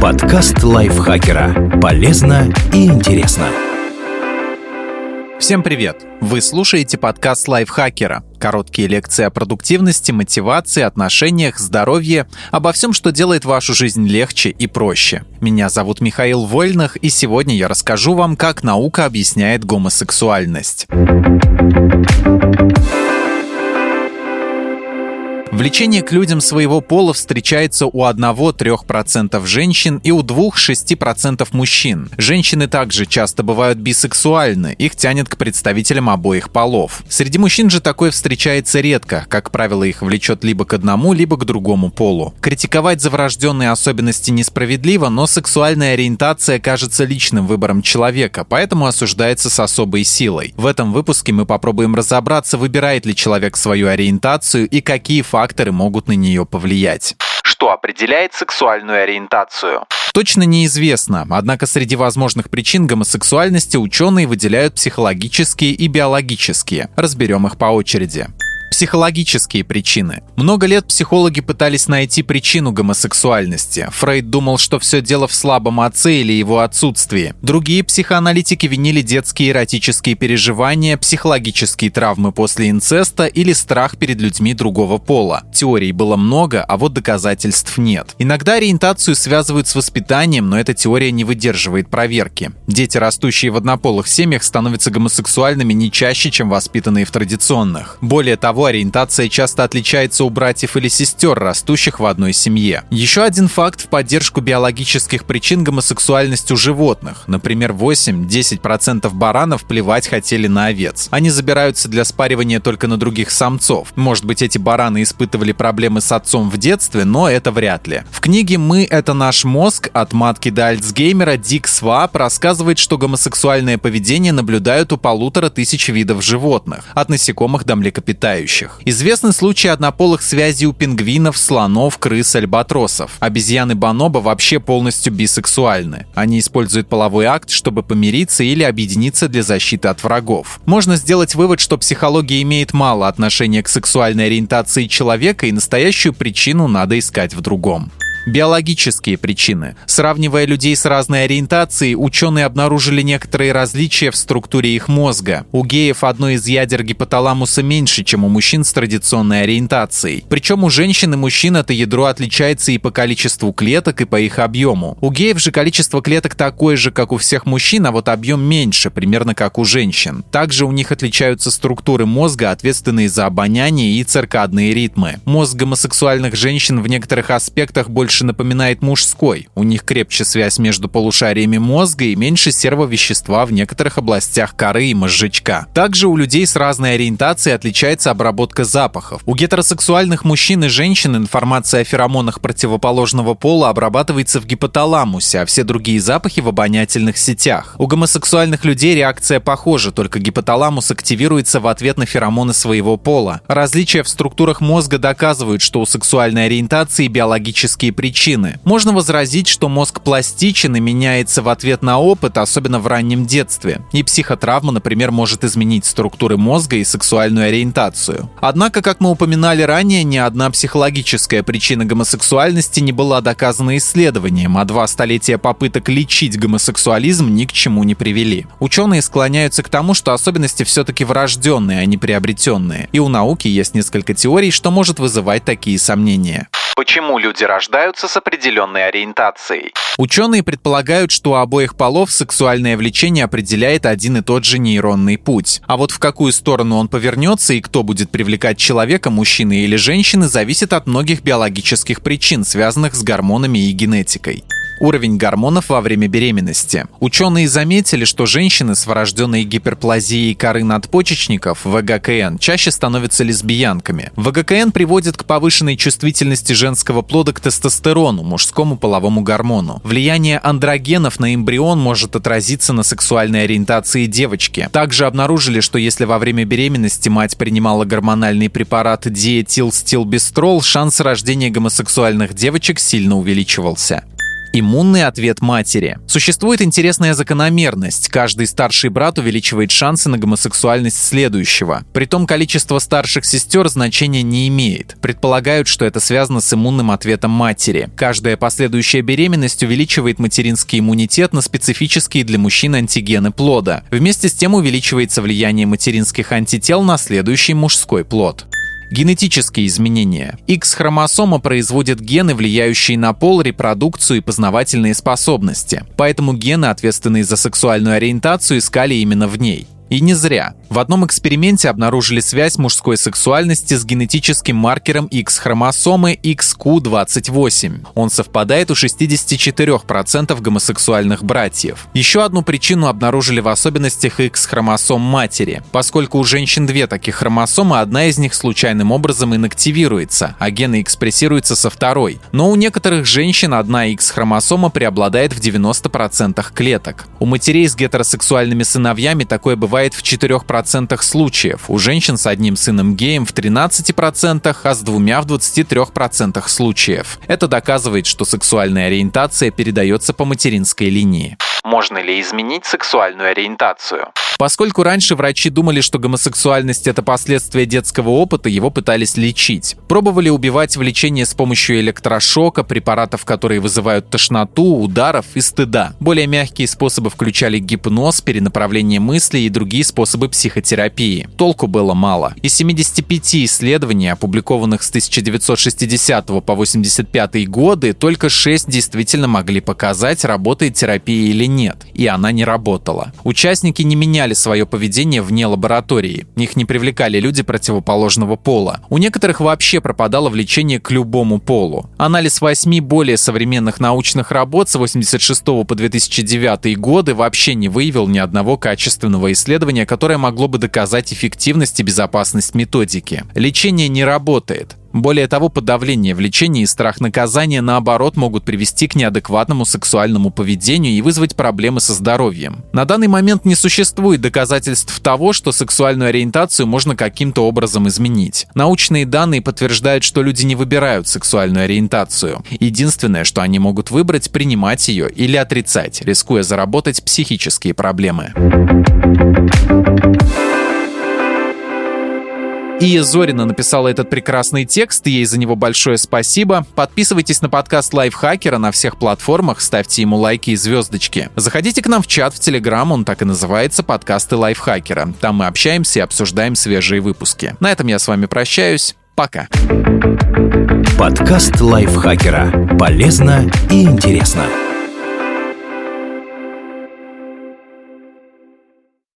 Подкаст лайфхакера. Полезно и интересно. Всем привет! Вы слушаете подкаст лайфхакера. Короткие лекции о продуктивности, мотивации, отношениях, здоровье, обо всем, что делает вашу жизнь легче и проще. Меня зовут Михаил Вольных, и сегодня я расскажу вам, как наука объясняет гомосексуальность. Влечение к людям своего пола встречается у 1-3% женщин и у 2-6% мужчин. Женщины также часто бывают бисексуальны, их тянет к представителям обоих полов. Среди мужчин же такое встречается редко, как правило, их влечет либо к одному, либо к другому полу. Критиковать за врожденные особенности несправедливо, но сексуальная ориентация кажется личным выбором человека, поэтому осуждается с особой силой. В этом выпуске мы попробуем разобраться, выбирает ли человек свою ориентацию и какие факторы факторы могут на нее повлиять. Что определяет сексуальную ориентацию? Точно неизвестно, однако среди возможных причин гомосексуальности ученые выделяют психологические и биологические. Разберем их по очереди. Психологические причины. Много лет психологи пытались найти причину гомосексуальности. Фрейд думал, что все дело в слабом отце или его отсутствии. Другие психоаналитики винили детские эротические переживания, психологические травмы после инцеста или страх перед людьми другого пола. Теорий было много, а вот доказательств нет. Иногда ориентацию связывают с воспитанием, но эта теория не выдерживает проверки. Дети, растущие в однополых семьях, становятся гомосексуальными не чаще, чем воспитанные в традиционных. Более того, того, ориентация часто отличается у братьев или сестер, растущих в одной семье. Еще один факт в поддержку биологических причин гомосексуальности у животных. Например, 8-10% баранов плевать хотели на овец. Они забираются для спаривания только на других самцов. Может быть, эти бараны испытывали проблемы с отцом в детстве, но это вряд ли. В книге «Мы — это наш мозг» от матки до Альцгеймера Дик Свааб рассказывает, что гомосексуальное поведение наблюдают у полутора тысяч видов животных, от насекомых до млекопитающих млекопитающих. Известны случаи однополых связей у пингвинов, слонов, крыс, альбатросов. Обезьяны бонобо вообще полностью бисексуальны. Они используют половой акт, чтобы помириться или объединиться для защиты от врагов. Можно сделать вывод, что психология имеет мало отношения к сексуальной ориентации человека и настоящую причину надо искать в другом. Биологические причины. Сравнивая людей с разной ориентацией, ученые обнаружили некоторые различия в структуре их мозга. У геев одно из ядер гипоталамуса меньше, чем у мужчин с традиционной ориентацией. Причем у женщин и мужчин это ядро отличается и по количеству клеток, и по их объему. У геев же количество клеток такое же, как у всех мужчин, а вот объем меньше, примерно как у женщин. Также у них отличаются структуры мозга, ответственные за обоняние и циркадные ритмы. Мозг гомосексуальных женщин в некоторых аспектах больше больше напоминает мужской. У них крепче связь между полушариями мозга и меньше сервовещества в некоторых областях коры и мозжечка. Также у людей с разной ориентацией отличается обработка запахов. У гетеросексуальных мужчин и женщин информация о феромонах противоположного пола обрабатывается в гипоталамусе, а все другие запахи в обонятельных сетях. У гомосексуальных людей реакция похожа, только гипоталамус активируется в ответ на феромоны своего пола. Различия в структурах мозга доказывают, что у сексуальной ориентации биологические причины. Можно возразить, что мозг пластичен и меняется в ответ на опыт, особенно в раннем детстве. И психотравма, например, может изменить структуры мозга и сексуальную ориентацию. Однако, как мы упоминали ранее, ни одна психологическая причина гомосексуальности не была доказана исследованием, а два столетия попыток лечить гомосексуализм ни к чему не привели. Ученые склоняются к тому, что особенности все-таки врожденные, а не приобретенные. И у науки есть несколько теорий, что может вызывать такие сомнения. Почему люди рождаются с определенной ориентацией? Ученые предполагают, что у обоих полов сексуальное влечение определяет один и тот же нейронный путь. А вот в какую сторону он повернется и кто будет привлекать человека, мужчины или женщины, зависит от многих биологических причин, связанных с гормонами и генетикой уровень гормонов во время беременности. Ученые заметили, что женщины с врожденной гиперплазией коры надпочечников, ВГКН, чаще становятся лесбиянками. ВГКН приводит к повышенной чувствительности женского плода к тестостерону, мужскому половому гормону. Влияние андрогенов на эмбрион может отразиться на сексуальной ориентации девочки. Также обнаружили, что если во время беременности мать принимала гормональный препарат диэтилстилбестрол, шанс рождения гомосексуальных девочек сильно увеличивался. Иммунный ответ матери. Существует интересная закономерность. Каждый старший брат увеличивает шансы на гомосексуальность следующего. Притом количество старших сестер значения не имеет. Предполагают, что это связано с иммунным ответом матери. Каждая последующая беременность увеличивает материнский иммунитет на специфические для мужчин антигены плода. Вместе с тем увеличивается влияние материнских антител на следующий мужской плод. Генетические изменения. X-хромосома производит гены, влияющие на пол, репродукцию и познавательные способности. Поэтому гены, ответственные за сексуальную ориентацию, искали именно в ней. И не зря. В одном эксперименте обнаружили связь мужской сексуальности с генетическим маркером X-хромосомы XQ28. Он совпадает у 64% гомосексуальных братьев. Еще одну причину обнаружили в особенностях X-хромосом матери. Поскольку у женщин две таких хромосомы, одна из них случайным образом инактивируется, а гены экспрессируются со второй. Но у некоторых женщин одна X-хромосома преобладает в 90% клеток. У матерей с гетеросексуальными сыновьями такое бывает в 4% 40% случаев, у женщин с одним сыном геем в 13%, а с двумя в 23% случаев. Это доказывает, что сексуальная ориентация передается по материнской линии. Можно ли изменить сексуальную ориентацию? Поскольку раньше врачи думали, что гомосексуальность – это последствия детского опыта, его пытались лечить. Пробовали убивать влечение с помощью электрошока, препаратов, которые вызывают тошноту, ударов и стыда. Более мягкие способы включали гипноз, перенаправление мыслей и другие способы психотерапии. Толку было мало. Из 75 исследований, опубликованных с 1960 по 85 годы, только 6 действительно могли показать, работает терапия или нет. И она не работала. Участники не меняли свое поведение вне лаборатории. Их не привлекали люди противоположного пола. У некоторых вообще пропадало влечение к любому полу. Анализ восьми более современных научных работ с 86 по 2009 годы вообще не выявил ни одного качественного исследования, которое могло бы доказать эффективность и безопасность методики. Лечение не работает. Более того, подавление влечения и страх наказания, наоборот, могут привести к неадекватному сексуальному поведению и вызвать проблемы со здоровьем. На данный момент не существует доказательств того, что сексуальную ориентацию можно каким-то образом изменить. Научные данные подтверждают, что люди не выбирают сексуальную ориентацию. Единственное, что они могут выбрать, принимать ее или отрицать, рискуя заработать психические проблемы. Ия Зорина написала этот прекрасный текст, ей за него большое спасибо. Подписывайтесь на подкаст Лайфхакера на всех платформах, ставьте ему лайки и звездочки. Заходите к нам в чат в Телеграм, он так и называется «Подкасты Лайфхакера». Там мы общаемся и обсуждаем свежие выпуски. На этом я с вами прощаюсь. Пока. Подкаст Лайфхакера. Полезно и интересно.